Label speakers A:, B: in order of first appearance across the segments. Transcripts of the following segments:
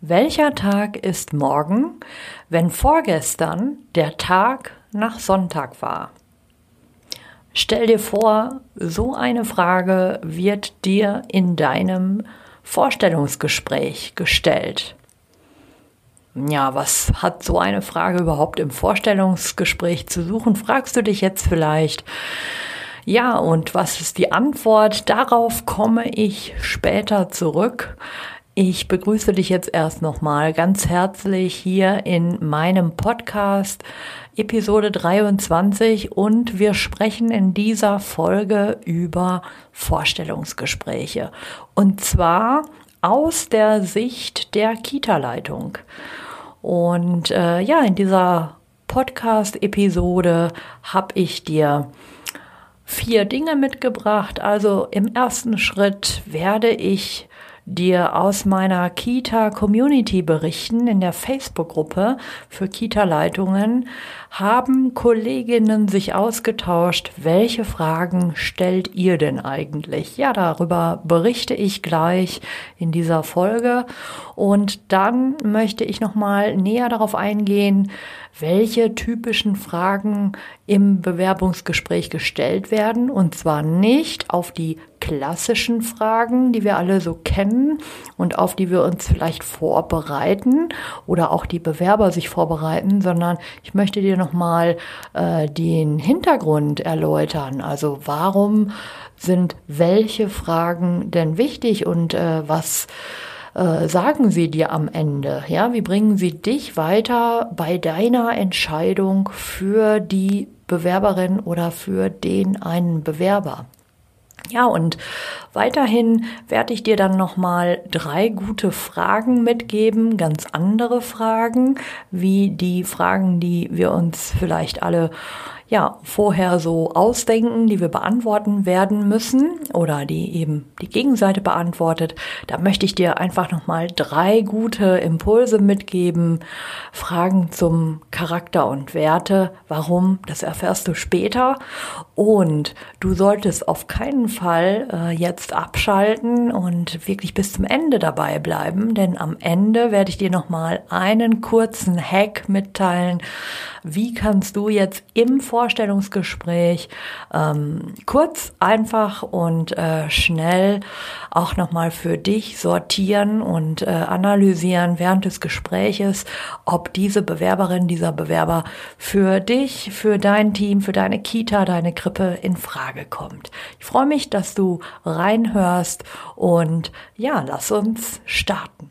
A: Welcher Tag ist morgen, wenn vorgestern der Tag nach Sonntag war? Stell dir vor, so eine Frage wird dir in deinem Vorstellungsgespräch gestellt. Ja, was hat so eine Frage überhaupt im Vorstellungsgespräch zu suchen, fragst du dich jetzt vielleicht. Ja, und was ist die Antwort? Darauf komme ich später zurück. Ich begrüße dich jetzt erst nochmal ganz herzlich hier in meinem Podcast Episode 23 und wir sprechen in dieser Folge über Vorstellungsgespräche und zwar aus der Sicht der Kita-Leitung. Und äh, ja, in dieser Podcast-Episode habe ich dir vier Dinge mitgebracht. Also im ersten Schritt werde ich dir aus meiner Kita-Community berichten. In der Facebook-Gruppe für Kita-Leitungen haben Kolleginnen sich ausgetauscht, welche Fragen stellt ihr denn eigentlich? Ja, darüber berichte ich gleich in dieser Folge. Und dann möchte ich nochmal näher darauf eingehen, welche typischen Fragen im Bewerbungsgespräch gestellt werden. Und zwar nicht auf die klassischen Fragen, die wir alle so kennen und auf die wir uns vielleicht vorbereiten oder auch die Bewerber sich vorbereiten, sondern ich möchte dir nochmal äh, den Hintergrund erläutern. Also warum sind welche Fragen denn wichtig und äh, was äh, sagen sie dir am Ende? Ja, wie bringen sie dich weiter bei deiner Entscheidung für die Bewerberin oder für den einen Bewerber? Ja, und weiterhin werde ich dir dann nochmal drei gute Fragen mitgeben, ganz andere Fragen, wie die Fragen, die wir uns vielleicht alle ja, vorher so ausdenken, die wir beantworten werden müssen oder die eben die Gegenseite beantwortet. Da möchte ich dir einfach nochmal drei gute Impulse mitgeben. Fragen zum Charakter und Werte. Warum? Das erfährst du später. Und du solltest auf keinen Fall äh, jetzt abschalten und wirklich bis zum Ende dabei bleiben, denn am Ende werde ich dir nochmal einen kurzen Hack mitteilen, wie kannst du jetzt im Vorstellungsgespräch ähm, kurz, einfach und äh, schnell auch nochmal für dich sortieren und äh, analysieren während des Gespräches, ob diese Bewerberin, dieser Bewerber für dich, für dein Team, für deine Kita, deine Krippe in Frage kommt. Ich freue mich, dass du reinhörst und ja, lass uns starten.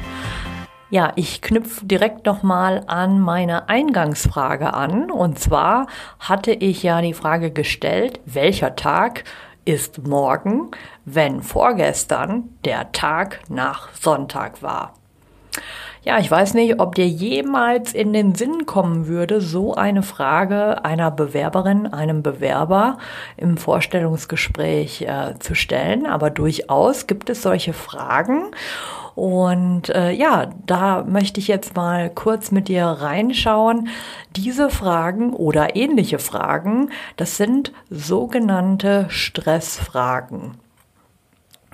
A: Ja, ich knüpfe direkt nochmal an meine Eingangsfrage an. Und zwar hatte ich ja die Frage gestellt, welcher Tag ist morgen, wenn vorgestern der Tag nach Sonntag war? Ja, ich weiß nicht, ob dir jemals in den Sinn kommen würde, so eine Frage einer Bewerberin, einem Bewerber im Vorstellungsgespräch äh, zu stellen. Aber durchaus gibt es solche Fragen. Und äh, ja, da möchte ich jetzt mal kurz mit dir reinschauen. Diese Fragen oder ähnliche Fragen, das sind sogenannte Stressfragen.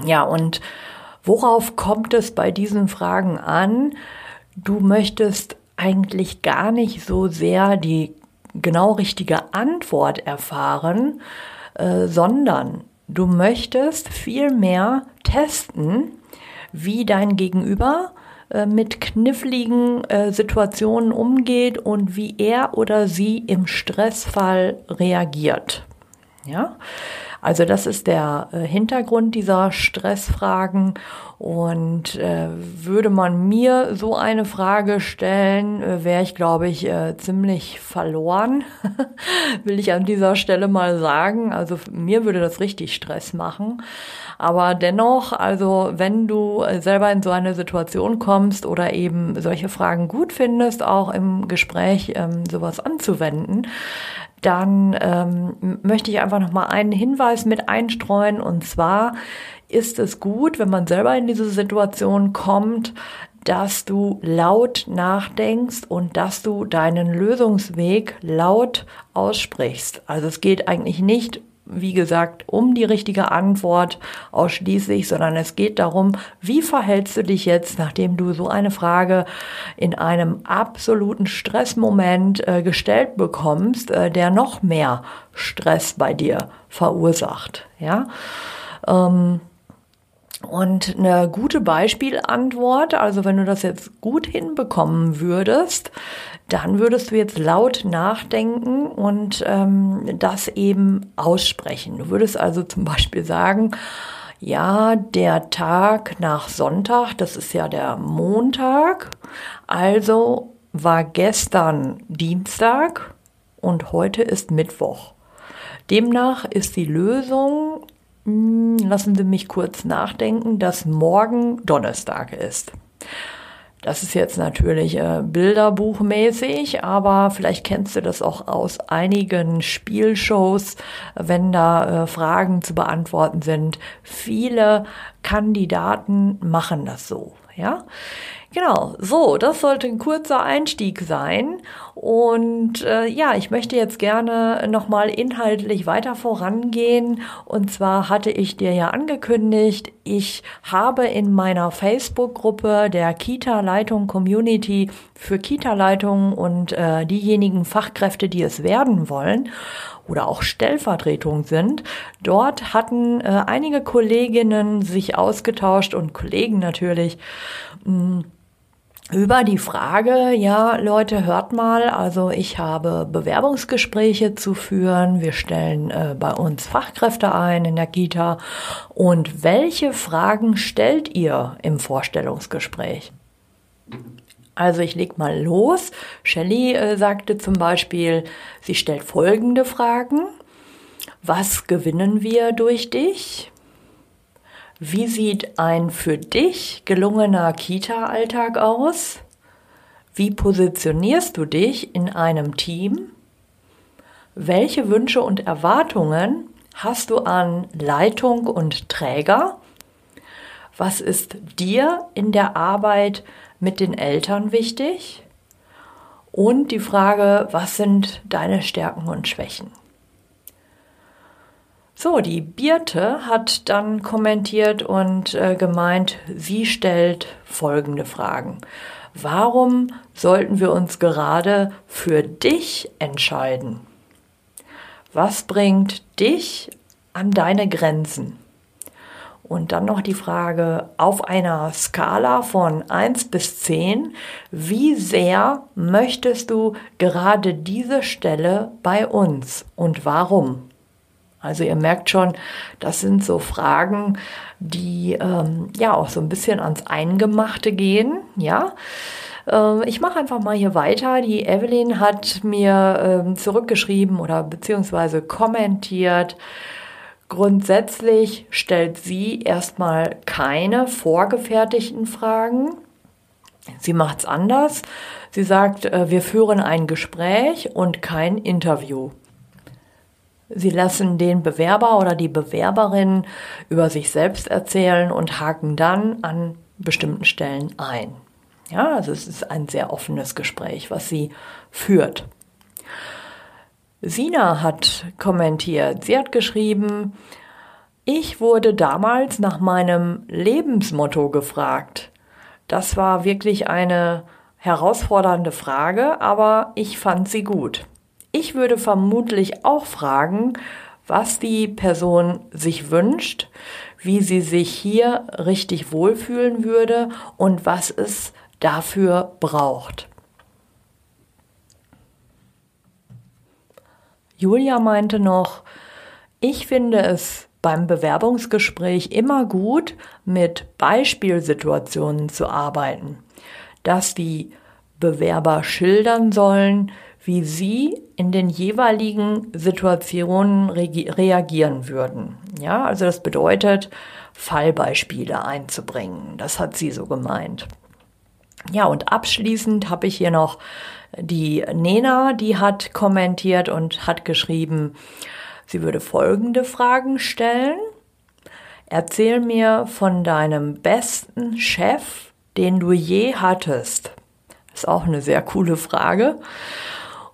A: Ja, und worauf kommt es bei diesen Fragen an? Du möchtest eigentlich gar nicht so sehr die genau richtige Antwort erfahren, äh, sondern du möchtest vielmehr testen, wie dein Gegenüber äh, mit kniffligen äh, Situationen umgeht und wie er oder sie im Stressfall reagiert. Ja, Also das ist der äh, Hintergrund dieser Stressfragen. Und äh, würde man mir so eine Frage stellen, äh, wäre ich, glaube ich, äh, ziemlich verloren, will ich an dieser Stelle mal sagen. Also mir würde das richtig Stress machen. Aber dennoch, also wenn du selber in so eine Situation kommst oder eben solche Fragen gut findest, auch im Gespräch ähm, sowas anzuwenden, dann ähm, möchte ich einfach noch mal einen Hinweis mit einstreuen und zwar ist es gut, wenn man selber in diese Situation kommt, dass du laut nachdenkst und dass du deinen Lösungsweg laut aussprichst. Also es geht eigentlich nicht wie gesagt, um die richtige Antwort ausschließlich, sondern es geht darum, wie verhältst du dich jetzt, nachdem du so eine Frage in einem absoluten Stressmoment äh, gestellt bekommst, äh, der noch mehr Stress bei dir verursacht, ja. Ähm, und eine gute Beispielantwort, also wenn du das jetzt gut hinbekommen würdest, dann würdest du jetzt laut nachdenken und ähm, das eben aussprechen. Du würdest also zum Beispiel sagen, ja, der Tag nach Sonntag, das ist ja der Montag, also war gestern Dienstag und heute ist Mittwoch. Demnach ist die Lösung, lassen Sie mich kurz nachdenken, dass morgen Donnerstag ist. Das ist jetzt natürlich äh, bilderbuchmäßig, aber vielleicht kennst du das auch aus einigen Spielshows, wenn da äh, Fragen zu beantworten sind. Viele Kandidaten machen das so, ja. Genau, so, das sollte ein kurzer Einstieg sein. Und äh, ja, ich möchte jetzt gerne nochmal inhaltlich weiter vorangehen. Und zwar hatte ich dir ja angekündigt, ich habe in meiner Facebook-Gruppe der Kita-Leitung Community für Kita-Leitungen und äh, diejenigen Fachkräfte, die es werden wollen, oder auch Stellvertretung sind. Dort hatten äh, einige Kolleginnen sich ausgetauscht und Kollegen natürlich mh, über die Frage, ja, Leute, hört mal, also ich habe Bewerbungsgespräche zu führen, wir stellen äh, bei uns Fachkräfte ein in der Kita und welche Fragen stellt ihr im Vorstellungsgespräch? Also ich leg mal los. Shelley äh, sagte zum Beispiel, sie stellt folgende Fragen. Was gewinnen wir durch dich? Wie sieht ein für dich gelungener Kita-Alltag aus? Wie positionierst du dich in einem Team? Welche Wünsche und Erwartungen hast du an Leitung und Träger? Was ist dir in der Arbeit mit den Eltern wichtig? Und die Frage, was sind deine Stärken und Schwächen? So, die Birte hat dann kommentiert und äh, gemeint, sie stellt folgende Fragen. Warum sollten wir uns gerade für dich entscheiden? Was bringt dich an deine Grenzen? Und dann noch die Frage auf einer Skala von 1 bis 10, wie sehr möchtest du gerade diese Stelle bei uns und warum? Also ihr merkt schon, das sind so Fragen, die ähm, ja auch so ein bisschen ans Eingemachte gehen, ja. Äh, ich mache einfach mal hier weiter. Die Evelyn hat mir äh, zurückgeschrieben oder beziehungsweise kommentiert. Grundsätzlich stellt sie erstmal keine vorgefertigten Fragen. Sie macht es anders. Sie sagt, äh, wir führen ein Gespräch und kein Interview. Sie lassen den Bewerber oder die Bewerberin über sich selbst erzählen und haken dann an bestimmten Stellen ein. Ja, also es ist ein sehr offenes Gespräch, was sie führt. Sina hat kommentiert, sie hat geschrieben, ich wurde damals nach meinem Lebensmotto gefragt. Das war wirklich eine herausfordernde Frage, aber ich fand sie gut. Ich würde vermutlich auch fragen, was die Person sich wünscht, wie sie sich hier richtig wohlfühlen würde und was es dafür braucht. Julia meinte noch, Ich finde es beim Bewerbungsgespräch immer gut, mit Beispielsituationen zu arbeiten, dass die Bewerber schildern sollen, wie sie in den jeweiligen Situationen reagieren würden. Ja, also das bedeutet, Fallbeispiele einzubringen. Das hat sie so gemeint. Ja, und abschließend habe ich hier noch die Nena, die hat kommentiert und hat geschrieben, sie würde folgende Fragen stellen. Erzähl mir von deinem besten Chef, den du je hattest. Ist auch eine sehr coole Frage.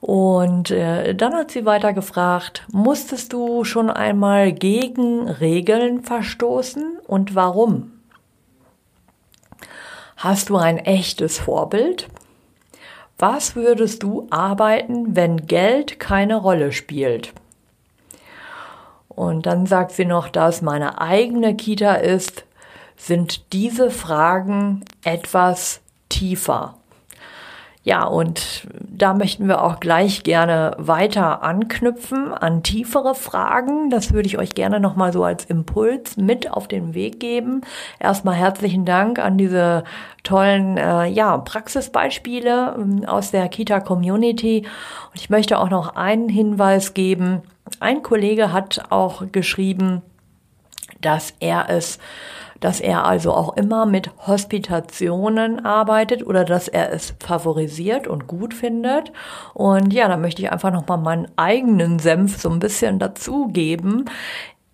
A: Und äh, dann hat sie weiter gefragt, musstest du schon einmal gegen Regeln verstoßen und warum? Hast du ein echtes Vorbild? Was würdest du arbeiten, wenn Geld keine Rolle spielt? Und dann sagt sie noch, da es meine eigene Kita ist, sind diese Fragen etwas tiefer. Ja, und da möchten wir auch gleich gerne weiter anknüpfen an tiefere Fragen. Das würde ich euch gerne nochmal so als Impuls mit auf den Weg geben. Erstmal herzlichen Dank an diese tollen äh, ja, Praxisbeispiele ähm, aus der Kita-Community. Und ich möchte auch noch einen Hinweis geben. Ein Kollege hat auch geschrieben, dass er es dass er also auch immer mit Hospitationen arbeitet oder dass er es favorisiert und gut findet. Und ja, da möchte ich einfach nochmal meinen eigenen Senf so ein bisschen dazugeben.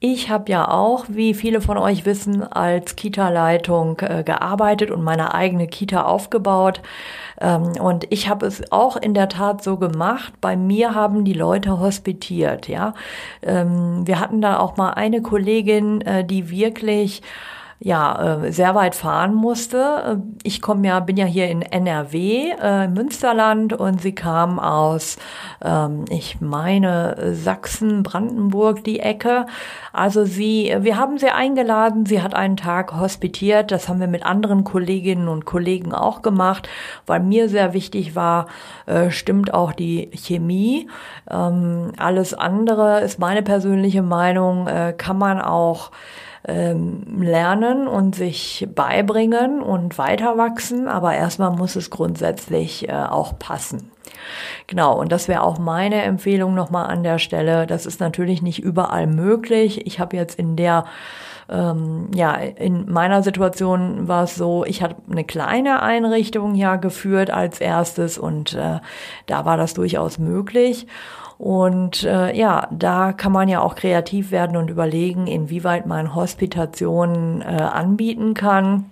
A: Ich habe ja auch, wie viele von euch wissen, als Kita-Leitung äh, gearbeitet und meine eigene Kita aufgebaut. Ähm, und ich habe es auch in der Tat so gemacht. Bei mir haben die Leute hospitiert. Ja, ähm, wir hatten da auch mal eine Kollegin, äh, die wirklich ja, äh, sehr weit fahren musste. Ich komme ja, bin ja hier in NRW, äh, Münsterland und sie kam aus, ähm, ich meine, Sachsen, Brandenburg, die Ecke. Also sie, wir haben sie eingeladen, sie hat einen Tag hospitiert, das haben wir mit anderen Kolleginnen und Kollegen auch gemacht, weil mir sehr wichtig war, äh, stimmt auch die Chemie. Ähm, alles andere ist meine persönliche Meinung, äh, kann man auch ähm, lernen und sich beibringen und weiter wachsen, aber erstmal muss es grundsätzlich äh, auch passen. Genau, und das wäre auch meine Empfehlung nochmal an der Stelle. Das ist natürlich nicht überall möglich. Ich habe jetzt in der ähm, ja, in meiner Situation war es so, ich hatte eine kleine Einrichtung ja geführt als erstes und äh, da war das durchaus möglich. Und äh, ja, da kann man ja auch kreativ werden und überlegen, inwieweit man Hospitationen äh, anbieten kann.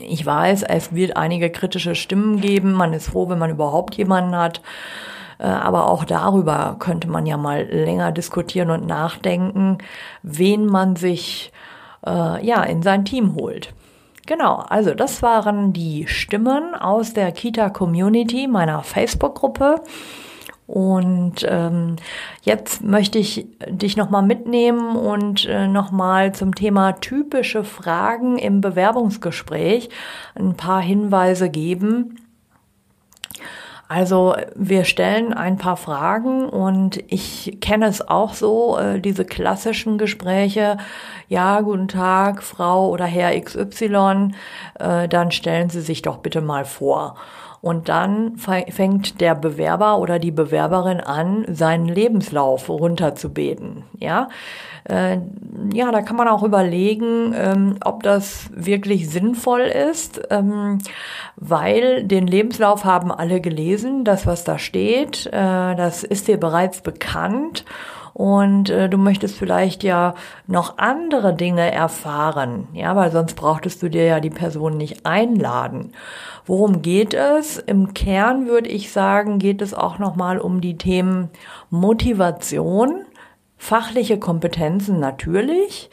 A: Ich weiß, es wird einige kritische Stimmen geben. Man ist froh, wenn man überhaupt jemanden hat. Äh, aber auch darüber könnte man ja mal länger diskutieren und nachdenken, wen man sich äh, ja in sein Team holt. Genau, also das waren die Stimmen aus der Kita Community meiner Facebook-Gruppe. Und ähm, jetzt möchte ich dich nochmal mitnehmen und äh, nochmal zum Thema typische Fragen im Bewerbungsgespräch ein paar Hinweise geben. Also wir stellen ein paar Fragen und ich kenne es auch so, äh, diese klassischen Gespräche, ja, guten Tag, Frau oder Herr XY, äh, dann stellen Sie sich doch bitte mal vor. Und dann fängt der Bewerber oder die Bewerberin an, seinen Lebenslauf runterzubeten. Ja, äh, ja, da kann man auch überlegen, ähm, ob das wirklich sinnvoll ist, ähm, weil den Lebenslauf haben alle gelesen, das was da steht, äh, das ist dir bereits bekannt und äh, du möchtest vielleicht ja noch andere Dinge erfahren, ja, weil sonst brauchtest du dir ja die Person nicht einladen. Worum geht es? Im Kern würde ich sagen, geht es auch nochmal um die Themen Motivation, fachliche Kompetenzen natürlich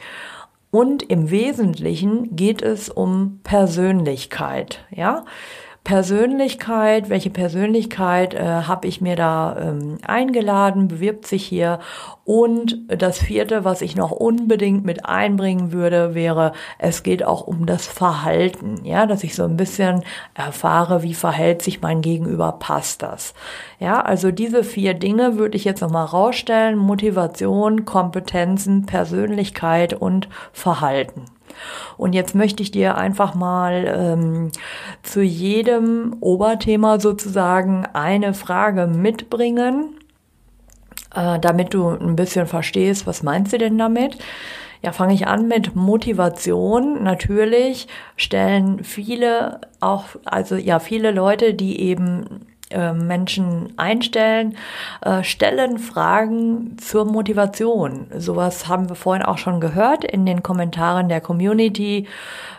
A: und im Wesentlichen geht es um Persönlichkeit, ja. Persönlichkeit, welche Persönlichkeit äh, habe ich mir da ähm, eingeladen, bewirbt sich hier. Und das vierte, was ich noch unbedingt mit einbringen würde, wäre, es geht auch um das Verhalten, ja, dass ich so ein bisschen erfahre, wie verhält sich mein Gegenüber, passt das. Ja, also diese vier Dinge würde ich jetzt nochmal rausstellen, Motivation, Kompetenzen, Persönlichkeit und Verhalten. Und jetzt möchte ich dir einfach mal ähm, zu jedem Oberthema sozusagen eine Frage mitbringen, äh, damit du ein bisschen verstehst, was meinst du denn damit? Ja, fange ich an mit Motivation. Natürlich stellen viele auch, also ja, viele Leute, die eben äh, Menschen einstellen, äh, stellen Fragen zur Motivation. Sowas haben wir vorhin auch schon gehört in den Kommentaren der Community.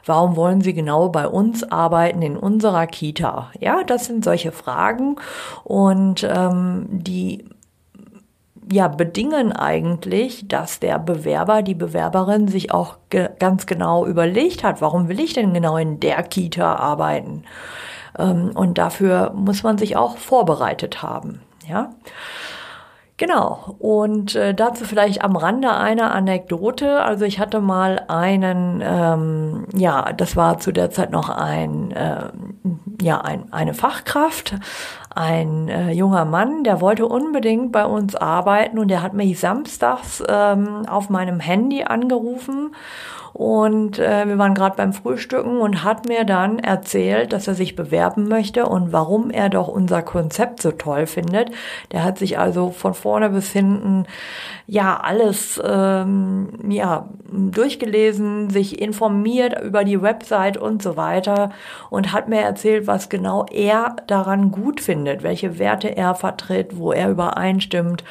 A: Warum wollen Sie genau bei uns arbeiten in unserer Kita? Ja, das sind solche Fragen und ähm, die ja, bedingen eigentlich, dass der Bewerber, die Bewerberin sich auch ge ganz genau überlegt hat, warum will ich denn genau in der Kita arbeiten? Ähm, und dafür muss man sich auch vorbereitet haben. Ja. Genau. Und äh, dazu vielleicht am Rande eine Anekdote. Also ich hatte mal einen, ähm, ja, das war zu der Zeit noch ein, äh, ja, ein, eine Fachkraft, ein äh, junger Mann, der wollte unbedingt bei uns arbeiten und der hat mich samstags ähm, auf meinem Handy angerufen und äh, wir waren gerade beim Frühstücken und hat mir dann erzählt, dass er sich bewerben möchte und warum er doch unser Konzept so toll findet. Der hat sich also von vorne bis hinten ja alles ähm, ja durchgelesen, sich informiert über die Website und so weiter und hat mir erzählt, was genau er daran gut findet, welche Werte er vertritt, wo er übereinstimmt.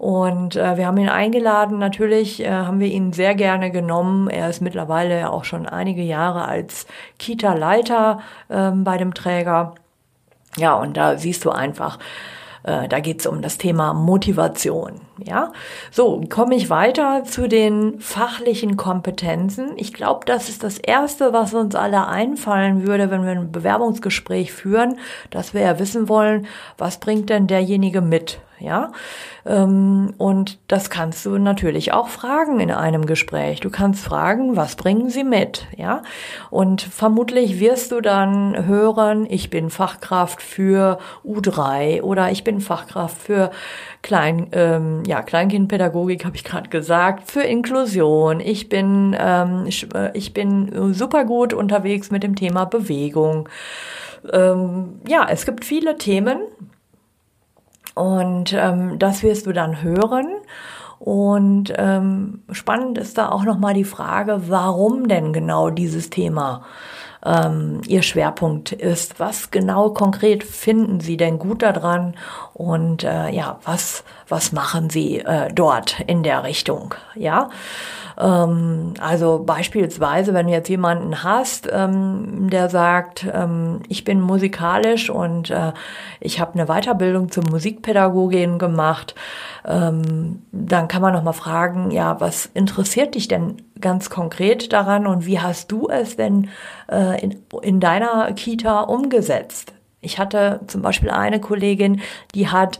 A: Und äh, wir haben ihn eingeladen. Natürlich äh, haben wir ihn sehr gerne genommen. Er ist mittlerweile auch schon einige Jahre als Kita-Leiter äh, bei dem Träger. Ja, und da siehst du einfach, äh, da geht es um das Thema Motivation. Ja, so komme ich weiter zu den fachlichen Kompetenzen. Ich glaube, das ist das erste, was uns alle einfallen würde, wenn wir ein Bewerbungsgespräch führen, dass wir ja wissen wollen, was bringt denn derjenige mit? ja. Ähm, und das kannst du natürlich auch fragen in einem Gespräch. Du kannst fragen, was bringen sie mit, ja. Und vermutlich wirst du dann hören, ich bin Fachkraft für U3 oder ich bin Fachkraft für Klein, ähm, ja, Kleinkindpädagogik habe ich gerade gesagt, für Inklusion. Ich bin, ähm, äh, ich bin super gut unterwegs mit dem Thema Bewegung. Ähm, ja, es gibt viele Themen, und ähm, das wirst du dann hören. Und ähm, spannend ist da auch nochmal die Frage, warum denn genau dieses Thema ähm, ihr Schwerpunkt ist. Was genau konkret finden Sie denn gut daran? Und äh, ja, was, was machen Sie äh, dort in der Richtung? Ja. Ähm, also beispielsweise, wenn du jetzt jemanden hast, ähm, der sagt, ähm, ich bin musikalisch und äh, ich habe eine Weiterbildung zur Musikpädagogin gemacht, ähm, dann kann man noch mal fragen, ja, was interessiert dich denn ganz konkret daran und wie hast du es denn äh, in, in deiner Kita umgesetzt? Ich hatte zum Beispiel eine Kollegin, die hat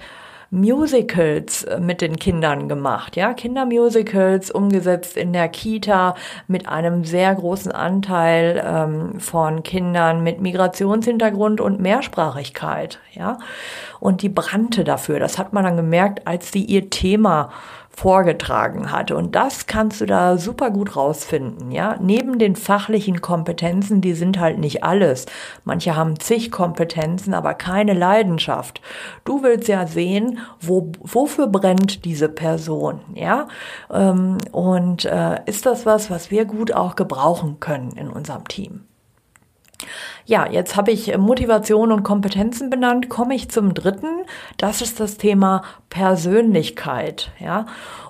A: Musicals äh, mit den Kindern gemacht, ja, Kindermusicals umgesetzt in der Kita mit einem sehr großen Anteil ähm, von Kindern mit Migrationshintergrund und Mehrsprachigkeit, ja, und die brannte dafür. Das hat man dann gemerkt, als sie ihr Thema vorgetragen hatte. Und das kannst du da super gut rausfinden, ja. Neben den fachlichen Kompetenzen, die sind halt nicht alles. Manche haben zig Kompetenzen, aber keine Leidenschaft. Du willst ja sehen, wo, wofür brennt diese Person, ja. Ähm, und äh, ist das was, was wir gut auch gebrauchen können in unserem Team? Ja, jetzt habe ich Motivation und Kompetenzen benannt, komme ich zum dritten. Das ist das Thema Persönlichkeit. Ja,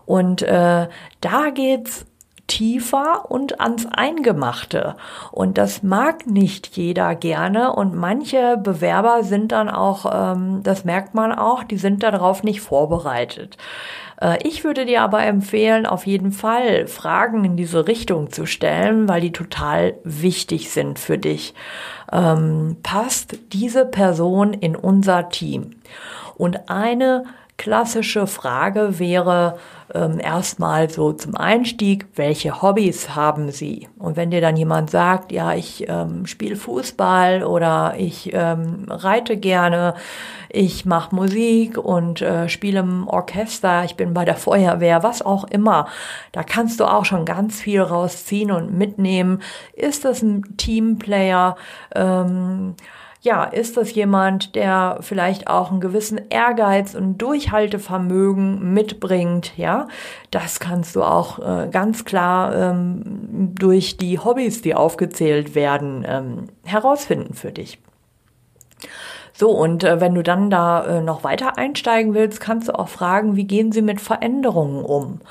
A: und äh, da geht's tiefer und ans Eingemachte. Und das mag nicht jeder gerne. Und manche Bewerber sind dann auch, ähm, das merkt man auch, die sind darauf nicht vorbereitet. Äh, ich würde dir aber empfehlen, auf jeden Fall Fragen in diese Richtung zu stellen, weil die total wichtig sind für dich. Ähm, passt diese Person in unser Team? Und eine klassische Frage wäre ähm, erstmal so zum Einstieg, welche Hobbys haben Sie? Und wenn dir dann jemand sagt, ja, ich ähm, spiele Fußball oder ich ähm, reite gerne, ich mache Musik und äh, spiele im Orchester, ich bin bei der Feuerwehr, was auch immer, da kannst du auch schon ganz viel rausziehen und mitnehmen. Ist das ein Teamplayer? Ähm, ja, ist das jemand, der vielleicht auch einen gewissen Ehrgeiz und Durchhaltevermögen mitbringt, ja? Das kannst du auch äh, ganz klar ähm, durch die Hobbys, die aufgezählt werden, ähm, herausfinden für dich. So, und äh, wenn du dann da äh, noch weiter einsteigen willst, kannst du auch fragen, wie gehen sie mit Veränderungen um?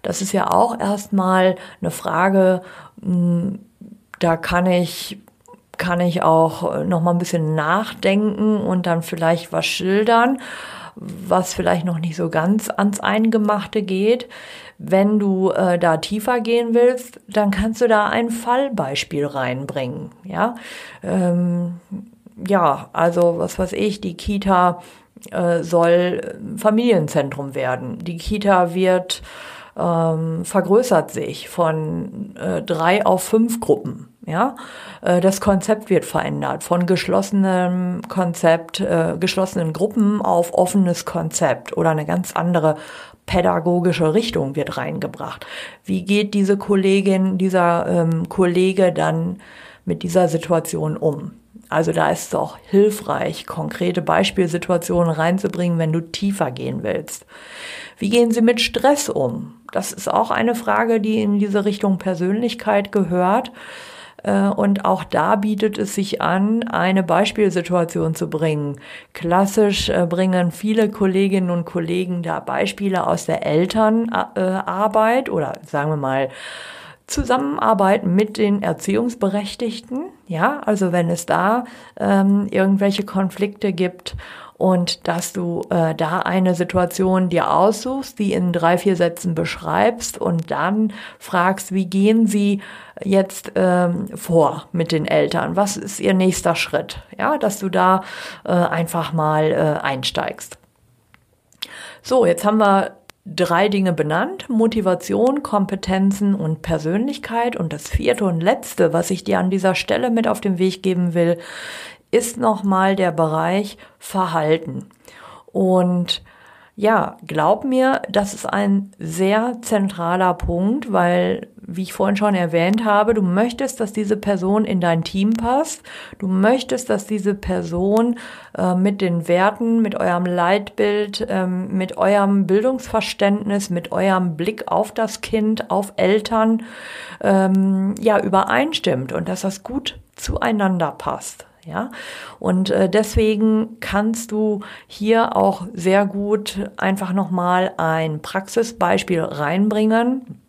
A: Das ist ja auch erstmal eine Frage, mh, hm, da kann ich kann ich auch äh, noch mal ein bisschen nachdenken und dann vielleicht was schildern, was vielleicht noch nicht so ganz ans Eingemachte geht. Wenn du äh, da tiefer gehen willst, dann kannst du da ein Fallbeispiel reinbringen. Ja, ähm, ja, also was weiß ich, die Kita äh, soll Familienzentrum werden. Die Kita wird ähm, vergrößert sich von äh, drei auf fünf Gruppen. Ja, äh, das Konzept wird verändert von geschlossenem Konzept, äh, geschlossenen Gruppen auf offenes Konzept oder eine ganz andere pädagogische Richtung wird reingebracht. Wie geht diese Kollegin, dieser ähm, Kollege dann mit dieser Situation um? Also da ist es auch hilfreich, konkrete Beispielsituationen reinzubringen, wenn du tiefer gehen willst. Wie gehen sie mit Stress um? Das ist auch eine Frage, die in diese Richtung Persönlichkeit gehört. Äh, und auch da bietet es sich an, eine Beispielsituation zu bringen. Klassisch äh, bringen viele Kolleginnen und Kollegen da Beispiele aus der Elternarbeit oder sagen wir mal Zusammenarbeit mit den Erziehungsberechtigten. Ja, also wenn es da ähm, irgendwelche Konflikte gibt und dass du äh, da eine Situation dir aussuchst, die in drei, vier Sätzen beschreibst und dann fragst, wie gehen sie jetzt ähm, vor mit den Eltern? Was ist ihr nächster Schritt? Ja, dass du da äh, einfach mal äh, einsteigst. So, jetzt haben wir drei Dinge benannt. Motivation, Kompetenzen und Persönlichkeit. Und das vierte und letzte, was ich dir an dieser Stelle mit auf den Weg geben will, ist nochmal der Bereich Verhalten. Und ja, glaub mir, das ist ein sehr zentraler Punkt, weil, wie ich vorhin schon erwähnt habe, du möchtest, dass diese Person in dein Team passt. Du möchtest, dass diese Person äh, mit den Werten, mit eurem Leitbild, ähm, mit eurem Bildungsverständnis, mit eurem Blick auf das Kind, auf Eltern, ähm, ja, übereinstimmt und dass das gut zueinander passt. Ja, und äh, deswegen kannst du hier auch sehr gut einfach nochmal ein Praxisbeispiel reinbringen.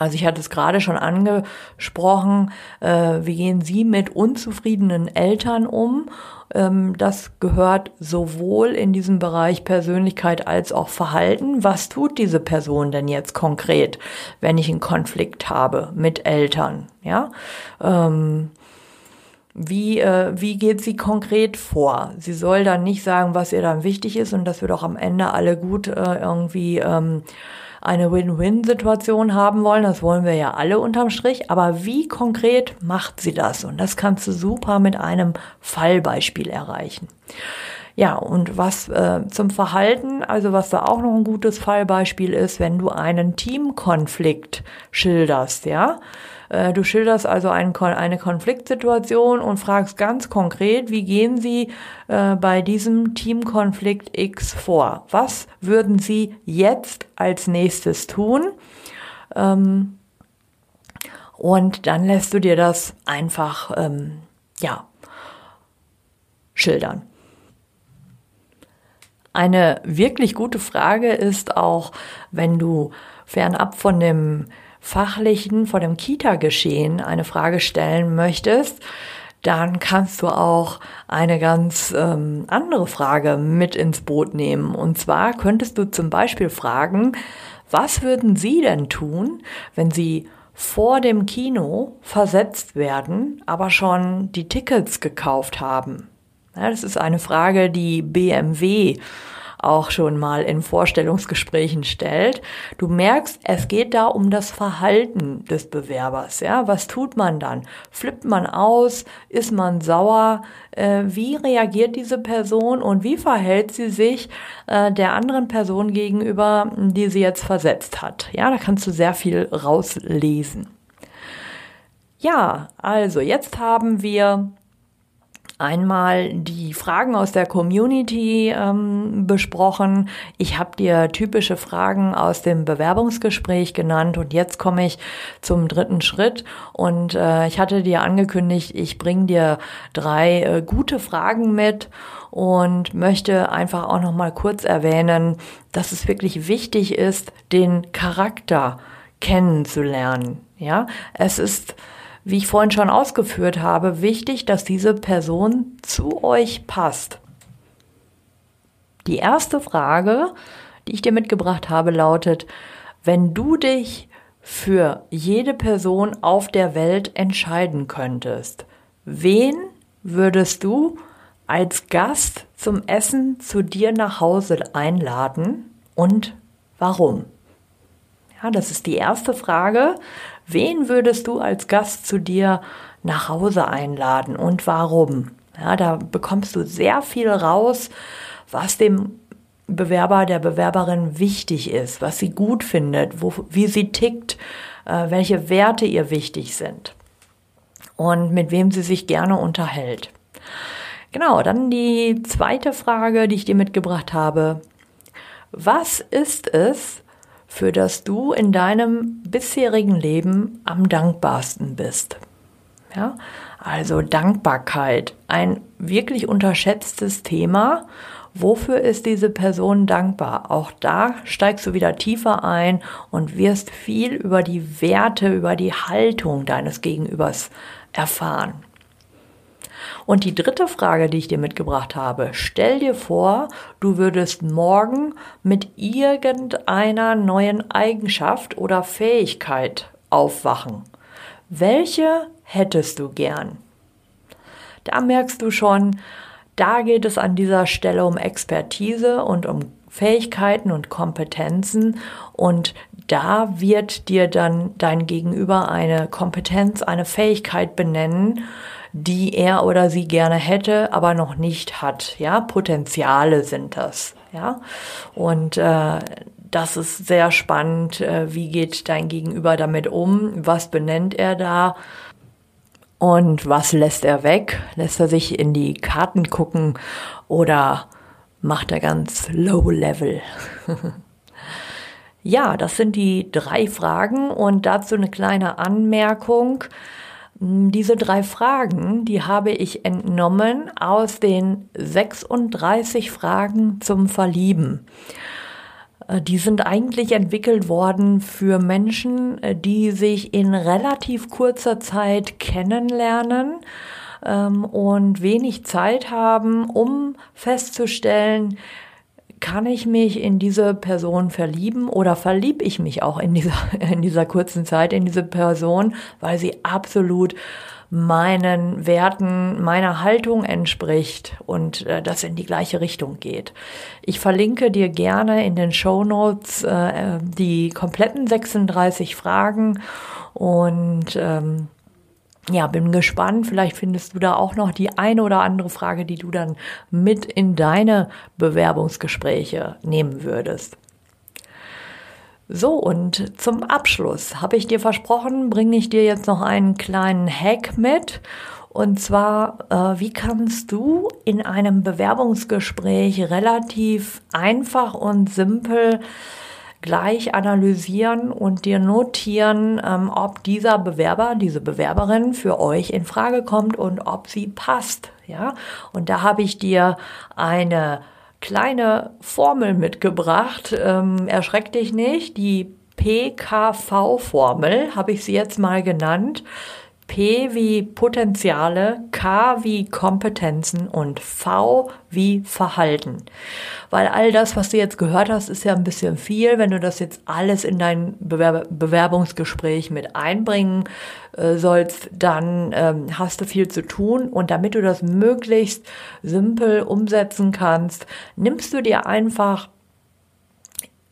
A: Also ich hatte es gerade schon angesprochen, äh, wie gehen Sie mit unzufriedenen Eltern um? Ähm, das gehört sowohl in diesem Bereich Persönlichkeit als auch Verhalten. Was tut diese Person denn jetzt konkret, wenn ich einen Konflikt habe mit Eltern? Ja, ähm, wie, äh, wie geht sie konkret vor? Sie soll dann nicht sagen, was ihr dann wichtig ist und dass wir doch am Ende alle gut äh, irgendwie ähm, eine Win-Win-Situation haben wollen. Das wollen wir ja alle unterm Strich. Aber wie konkret macht sie das? Und das kannst du super mit einem Fallbeispiel erreichen. Ja, und was äh, zum Verhalten, also was da auch noch ein gutes Fallbeispiel ist, wenn du einen Teamkonflikt schilderst, ja. Äh, du schilderst also eine Konfliktsituation und fragst ganz konkret, wie gehen Sie äh, bei diesem Teamkonflikt X vor? Was würden Sie jetzt als nächstes tun? Ähm, und dann lässt du dir das einfach, ähm, ja, schildern. Eine wirklich gute Frage ist auch, wenn du fernab von dem fachlichen, vor dem Kita-Geschehen eine Frage stellen möchtest, dann kannst du auch eine ganz ähm, andere Frage mit ins Boot nehmen. Und zwar könntest du zum Beispiel fragen, was würden Sie denn tun, wenn Sie vor dem Kino versetzt werden, aber schon die Tickets gekauft haben? Ja, das ist eine Frage, die BMW auch schon mal in Vorstellungsgesprächen stellt. Du merkst, es geht da um das Verhalten des Bewerbers. Ja, was tut man dann? Flippt man aus? Ist man sauer? Äh, wie reagiert diese Person und wie verhält sie sich äh, der anderen Person gegenüber, die sie jetzt versetzt hat? Ja, da kannst du sehr viel rauslesen. Ja, also jetzt haben wir einmal die Fragen aus der Community ähm, besprochen. Ich habe dir typische Fragen aus dem Bewerbungsgespräch genannt und jetzt komme ich zum dritten Schritt und äh, ich hatte dir angekündigt, ich bringe dir drei äh, gute Fragen mit und möchte einfach auch noch mal kurz erwähnen, dass es wirklich wichtig ist, den Charakter kennenzulernen. Ja, es ist wie ich vorhin schon ausgeführt habe, wichtig, dass diese Person zu euch passt. Die erste Frage, die ich dir mitgebracht habe, lautet, wenn du dich für jede Person auf der Welt entscheiden könntest, wen würdest du als Gast zum Essen zu dir nach Hause einladen und warum? Ja, das ist die erste Frage. Wen würdest du als Gast zu dir nach Hause einladen und warum? Ja, da bekommst du sehr viel raus, was dem Bewerber, der Bewerberin wichtig ist, was sie gut findet, wo, wie sie tickt, äh, welche Werte ihr wichtig sind und mit wem sie sich gerne unterhält. Genau, dann die zweite Frage, die ich dir mitgebracht habe. Was ist es, für das du in deinem bisherigen Leben am dankbarsten bist. Ja, also Dankbarkeit, ein wirklich unterschätztes Thema. Wofür ist diese Person dankbar? Auch da steigst du wieder tiefer ein und wirst viel über die Werte, über die Haltung deines Gegenübers erfahren. Und die dritte Frage, die ich dir mitgebracht habe, stell dir vor, du würdest morgen mit irgendeiner neuen Eigenschaft oder Fähigkeit aufwachen. Welche hättest du gern? Da merkst du schon, da geht es an dieser Stelle um Expertise und um Fähigkeiten und Kompetenzen und da wird dir dann dein Gegenüber eine Kompetenz, eine Fähigkeit benennen, die er oder sie gerne hätte, aber noch nicht hat. Ja, Potenziale sind das. Ja, und äh, das ist sehr spannend. Äh, wie geht dein Gegenüber damit um? Was benennt er da? Und was lässt er weg? Lässt er sich in die Karten gucken oder macht er ganz low level? ja, das sind die drei Fragen und dazu eine kleine Anmerkung. Hm, diese drei Fragen, die habe ich entnommen aus den 36 Fragen zum Verlieben. Äh, die sind eigentlich entwickelt worden für Menschen, äh, die sich in relativ kurzer Zeit kennenlernen ähm, und wenig Zeit haben, um festzustellen, kann ich mich in diese Person verlieben oder verlieb ich mich auch in dieser, in dieser kurzen Zeit in diese Person, weil sie absolut meinen Werten, meiner Haltung entspricht und äh, das in die gleiche Richtung geht. Ich verlinke dir gerne in den Show Notes äh, die kompletten 36 Fragen und ähm, ja, bin gespannt. Vielleicht findest du da auch noch die eine oder andere Frage, die du dann mit in deine Bewerbungsgespräche nehmen würdest. So, und zum Abschluss habe ich dir versprochen, bringe ich dir jetzt noch einen kleinen Hack mit. Und zwar, äh, wie kannst du in einem Bewerbungsgespräch relativ einfach und simpel gleich analysieren und dir notieren, ähm, ob dieser Bewerber, diese Bewerberin für euch in Frage kommt und ob sie passt. Ja, und da habe ich dir eine kleine Formel mitgebracht. Ähm, erschreck dich nicht, die PKV-Formel, habe ich sie jetzt mal genannt. P wie Potenziale, K wie Kompetenzen und V wie Verhalten. Weil all das, was du jetzt gehört hast, ist ja ein bisschen viel. Wenn du das jetzt alles in dein Bewerb Bewerbungsgespräch mit einbringen äh, sollst, dann ähm, hast du viel zu tun. Und damit du das möglichst simpel umsetzen kannst, nimmst du dir einfach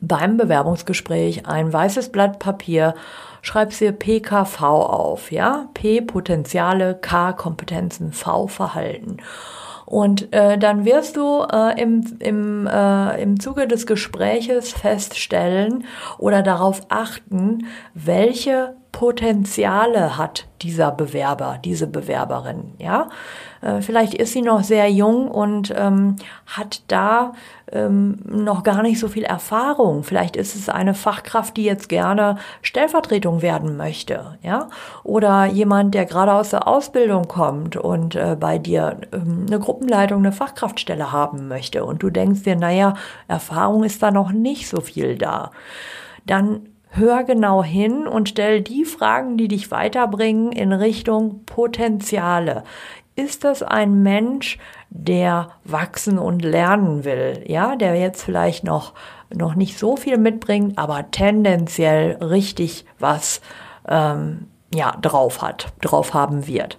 A: beim Bewerbungsgespräch ein weißes Blatt Papier schreibst dir PKV auf, ja? P Potenziale, K Kompetenzen, V Verhalten. Und äh, dann wirst du äh, im, im, äh, im Zuge des Gespräches feststellen oder darauf achten, welche Potenziale hat dieser Bewerber, diese Bewerberin, ja? Äh, vielleicht ist sie noch sehr jung und ähm, hat da ähm, noch gar nicht so viel Erfahrung. Vielleicht ist es eine Fachkraft, die jetzt gerne Stellvertretung werden möchte, ja? Oder jemand, der gerade aus der Ausbildung kommt und äh, bei dir ähm, eine Gruppenleitung, eine Fachkraftstelle haben möchte und du denkst dir, naja, Erfahrung ist da noch nicht so viel da. Dann Hör genau hin und stell die Fragen, die dich weiterbringen, in Richtung Potenziale. Ist das ein Mensch, der wachsen und lernen will? Ja, der jetzt vielleicht noch, noch nicht so viel mitbringt, aber tendenziell richtig was, ähm, ja, drauf hat, drauf haben wird.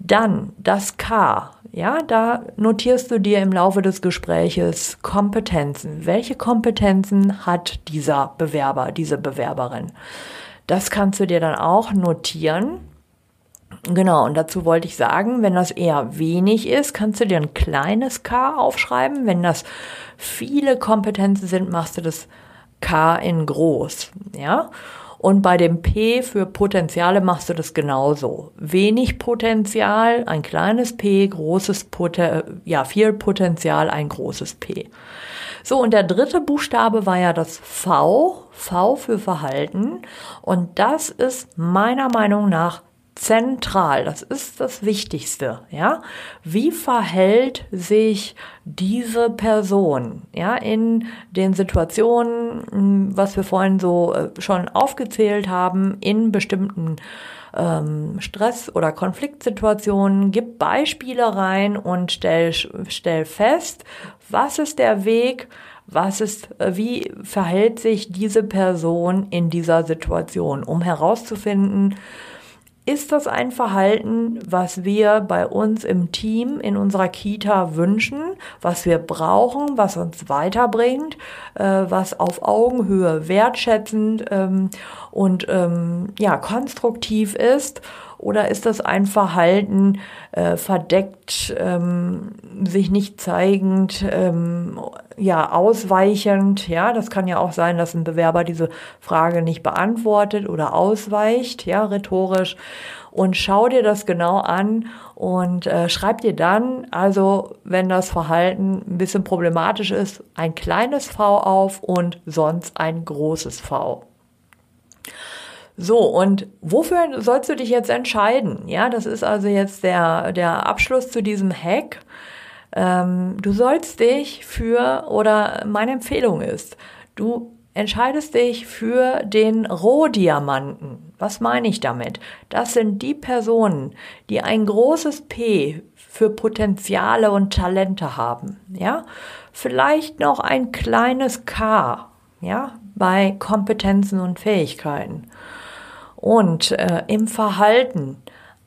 A: Dann das K. Ja, da notierst du dir im Laufe des Gespräches Kompetenzen. Welche Kompetenzen hat dieser Bewerber, diese Bewerberin? Das kannst du dir dann auch notieren. Genau, und dazu wollte ich sagen, wenn das eher wenig ist, kannst du dir ein kleines K aufschreiben. Wenn das viele Kompetenzen sind, machst du das K in groß. Ja, und bei dem P für Potenziale machst du das genauso. Wenig Potenzial, ein kleines P, großes Potenzial, ja, viel Potenzial, ein großes P. So, und der dritte Buchstabe war ja das V, V für Verhalten. Und das ist meiner Meinung nach zentral. Das ist das Wichtigste, ja. Wie verhält sich diese Person, ja, in den Situationen, hm, was wir vorhin so äh, schon aufgezählt haben, in bestimmten ähm, Stress- oder Konfliktsituationen, gib Beispiele rein und stell, stell fest, was ist der Weg, was ist, äh, wie verhält sich diese Person in dieser Situation, um herauszufinden, ist das ein Verhalten, was wir bei uns im Team, in unserer Kita wünschen, was wir brauchen, was uns weiterbringt, äh, was auf Augenhöhe wertschätzend ähm, und ähm, ja, konstruktiv ist? Oder ist das ein Verhalten äh, verdeckt, ähm, sich nicht zeigend, ähm, ja, ausweichend? Ja, das kann ja auch sein, dass ein Bewerber diese Frage nicht beantwortet oder ausweicht, ja, rhetorisch. Und schau dir das genau an und äh, schreib dir dann, also wenn das Verhalten ein bisschen problematisch ist, ein kleines V auf und sonst ein großes V. So, und wofür sollst du dich jetzt entscheiden? Ja, das ist also jetzt der, der Abschluss zu diesem Hack. Ähm, du sollst dich für, oder meine Empfehlung ist, du entscheidest dich für den Rohdiamanten. Was meine ich damit? Das sind die Personen, die ein großes P für Potenziale und Talente haben. Ja, vielleicht noch ein kleines K. Ja, bei Kompetenzen und Fähigkeiten und äh, im Verhalten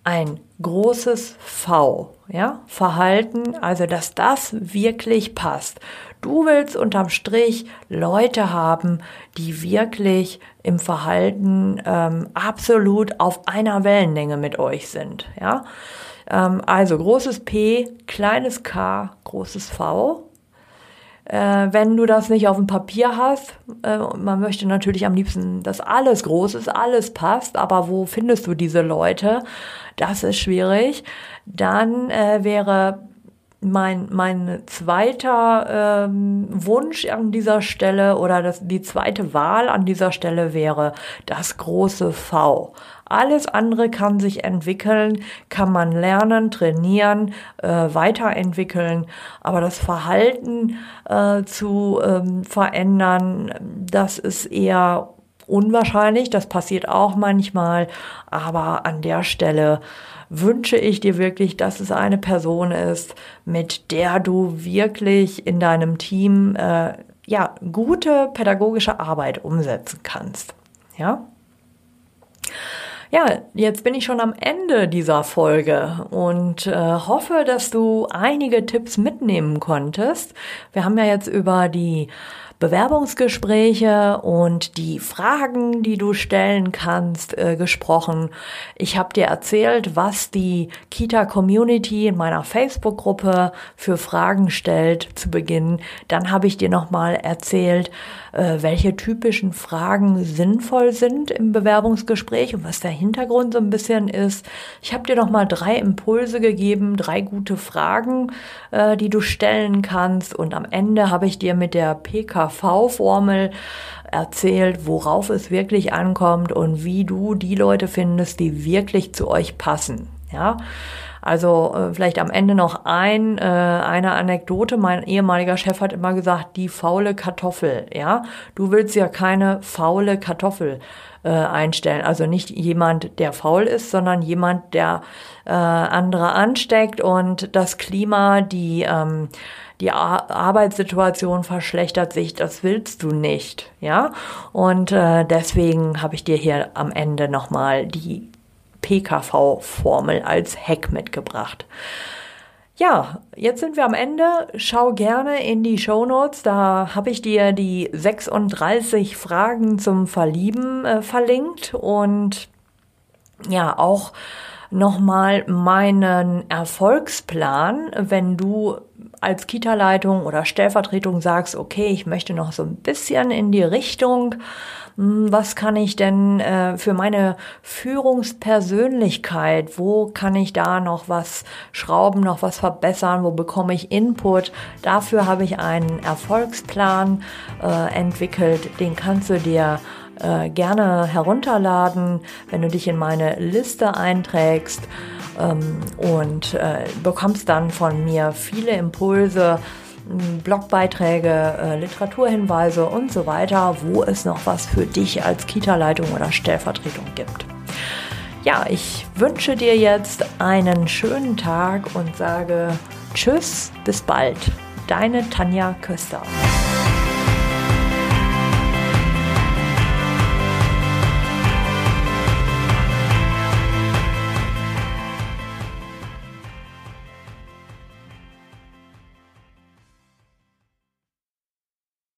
A: ein großes V, ja, Verhalten, also dass das wirklich passt. Du willst unterm Strich Leute haben, die wirklich im Verhalten ähm, absolut auf einer Wellenlänge mit euch sind, ja. Ähm, also großes P, kleines K, großes V äh, wenn du das nicht auf dem Papier hast, äh, man möchte natürlich am liebsten, dass alles groß ist, alles passt, aber wo findest du diese Leute? Das ist schwierig. Dann äh, wäre mein, mein zweiter ähm, Wunsch an dieser Stelle oder das, die zweite Wahl an dieser Stelle wäre das große V. Alles andere kann sich entwickeln, kann man lernen, trainieren, äh, weiterentwickeln. Aber das Verhalten äh, zu ähm, verändern, das ist eher unwahrscheinlich, das passiert auch manchmal, aber an der Stelle wünsche ich dir wirklich, dass es eine Person ist, mit der du wirklich in deinem Team äh, ja gute pädagogische Arbeit umsetzen kannst. Ja. Ja, jetzt bin ich schon am Ende dieser Folge und äh, hoffe, dass du einige Tipps mitnehmen konntest. Wir haben ja jetzt über die Bewerbungsgespräche und die Fragen, die du stellen kannst, äh, gesprochen. Ich habe dir erzählt, was die Kita-Community in meiner Facebook-Gruppe für Fragen stellt zu Beginn. Dann habe ich dir nochmal erzählt, äh, welche typischen Fragen sinnvoll sind im Bewerbungsgespräch und was der Hintergrund so ein bisschen ist. Ich habe dir nochmal drei Impulse gegeben, drei gute Fragen, äh, die du stellen kannst. Und am Ende habe ich dir mit der PK KV-Formel erzählt, worauf es wirklich ankommt und wie du die Leute findest, die wirklich zu euch passen. Ja, also äh, vielleicht am Ende noch ein, äh, eine Anekdote. Mein ehemaliger Chef hat immer gesagt, die faule Kartoffel. Ja, du willst ja keine faule Kartoffel äh, einstellen. Also nicht jemand, der faul ist, sondern jemand, der äh, andere ansteckt und das Klima, die ähm, die Ar Arbeitssituation verschlechtert sich, das willst du nicht, ja? Und äh, deswegen habe ich dir hier am Ende nochmal die PKV-Formel als Hack mitgebracht. Ja, jetzt sind wir am Ende. Schau gerne in die Show Notes. Da habe ich dir die 36 Fragen zum Verlieben äh, verlinkt und ja, auch nochmal meinen Erfolgsplan, wenn du als Kita-Leitung oder Stellvertretung sagst, okay, ich möchte noch so ein bisschen in die Richtung, hm, was kann ich denn äh, für meine Führungspersönlichkeit, wo kann ich da noch was schrauben, noch was verbessern, wo bekomme ich Input? Dafür habe ich einen Erfolgsplan äh, entwickelt, den kannst du dir äh, gerne herunterladen, wenn du dich in meine Liste einträgst ähm, und äh, bekommst dann von mir viele Impulse, Blogbeiträge, äh, Literaturhinweise und so weiter, wo es noch was für dich als Kita-Leitung oder Stellvertretung gibt. Ja, ich wünsche dir jetzt einen schönen Tag und sage Tschüss, bis bald. Deine Tanja Köster.